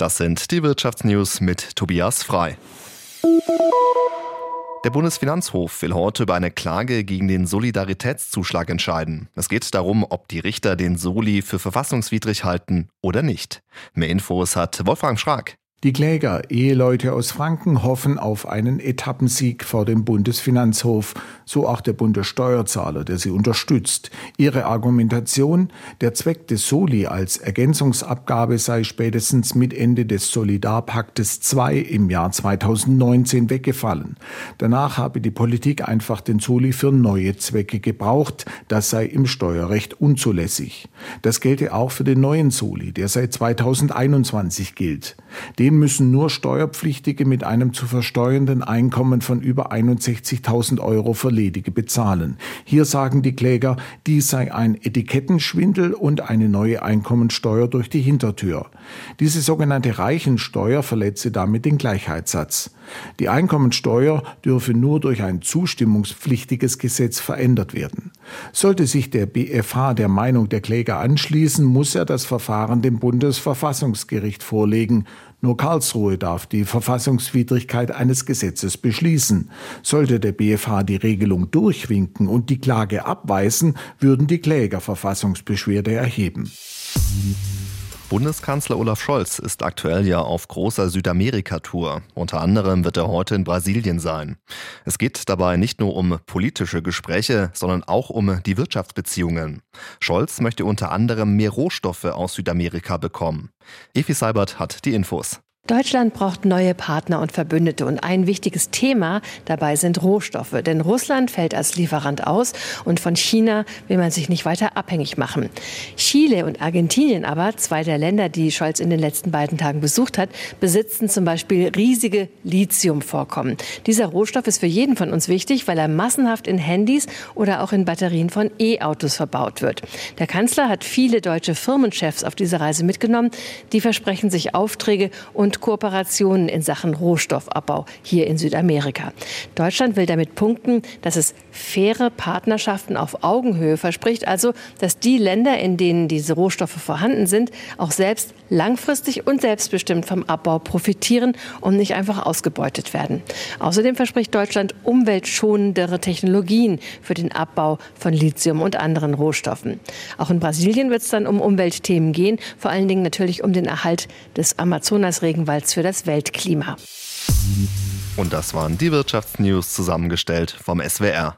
Das sind die Wirtschaftsnews mit Tobias Frei. Der Bundesfinanzhof will heute über eine Klage gegen den Solidaritätszuschlag entscheiden. Es geht darum, ob die Richter den Soli für verfassungswidrig halten oder nicht. Mehr Infos hat Wolfgang Schrag. Die Kläger, Eheleute aus Franken, hoffen auf einen Etappensieg vor dem Bundesfinanzhof, so auch der Bundessteuerzahler, der sie unterstützt. Ihre Argumentation, der Zweck des Soli als Ergänzungsabgabe sei spätestens mit Ende des Solidarpaktes II im Jahr 2019 weggefallen. Danach habe die Politik einfach den Soli für neue Zwecke gebraucht, das sei im Steuerrecht unzulässig. Das gelte auch für den neuen Soli, der seit 2021 gilt. Den Zudem müssen nur Steuerpflichtige mit einem zu versteuernden Einkommen von über 61.000 Euro für Ledige bezahlen. Hier sagen die Kläger, dies sei ein Etikettenschwindel und eine neue Einkommensteuer durch die Hintertür. Diese sogenannte Reichensteuer verletze damit den Gleichheitssatz. Die Einkommensteuer dürfe nur durch ein zustimmungspflichtiges Gesetz verändert werden. Sollte sich der BFH der Meinung der Kläger anschließen, muss er das Verfahren dem Bundesverfassungsgericht vorlegen. Nur Karlsruhe darf die Verfassungswidrigkeit eines Gesetzes beschließen. Sollte der BFH die Regelung durchwinken und die Klage abweisen, würden die Kläger Verfassungsbeschwerde erheben. Bundeskanzler Olaf Scholz ist aktuell ja auf großer Südamerika-Tour. Unter anderem wird er heute in Brasilien sein. Es geht dabei nicht nur um politische Gespräche, sondern auch um die Wirtschaftsbeziehungen. Scholz möchte unter anderem mehr Rohstoffe aus Südamerika bekommen. Efi Seibert hat die Infos. Deutschland braucht neue Partner und Verbündete und ein wichtiges Thema dabei sind Rohstoffe. Denn Russland fällt als Lieferant aus und von China will man sich nicht weiter abhängig machen. Chile und Argentinien aber, zwei der Länder, die Scholz in den letzten beiden Tagen besucht hat, besitzen zum Beispiel riesige Lithiumvorkommen. Dieser Rohstoff ist für jeden von uns wichtig, weil er massenhaft in Handys oder auch in Batterien von E-Autos verbaut wird. Der Kanzler hat viele deutsche Firmenchefs auf diese Reise mitgenommen. Die versprechen sich Aufträge und Kooperationen in Sachen Rohstoffabbau hier in Südamerika. Deutschland will damit punkten, dass es faire Partnerschaften auf Augenhöhe verspricht, also dass die Länder, in denen diese Rohstoffe vorhanden sind, auch selbst langfristig und selbstbestimmt vom Abbau profitieren und nicht einfach ausgebeutet werden. Außerdem verspricht Deutschland umweltschonendere Technologien für den Abbau von Lithium und anderen Rohstoffen. Auch in Brasilien wird es dann um Umweltthemen gehen, vor allen Dingen natürlich um den Erhalt des Amazonas-Regenwalds Regenwalds für das Weltklima. Und das waren die Wirtschaftsnews zusammengestellt vom SWR.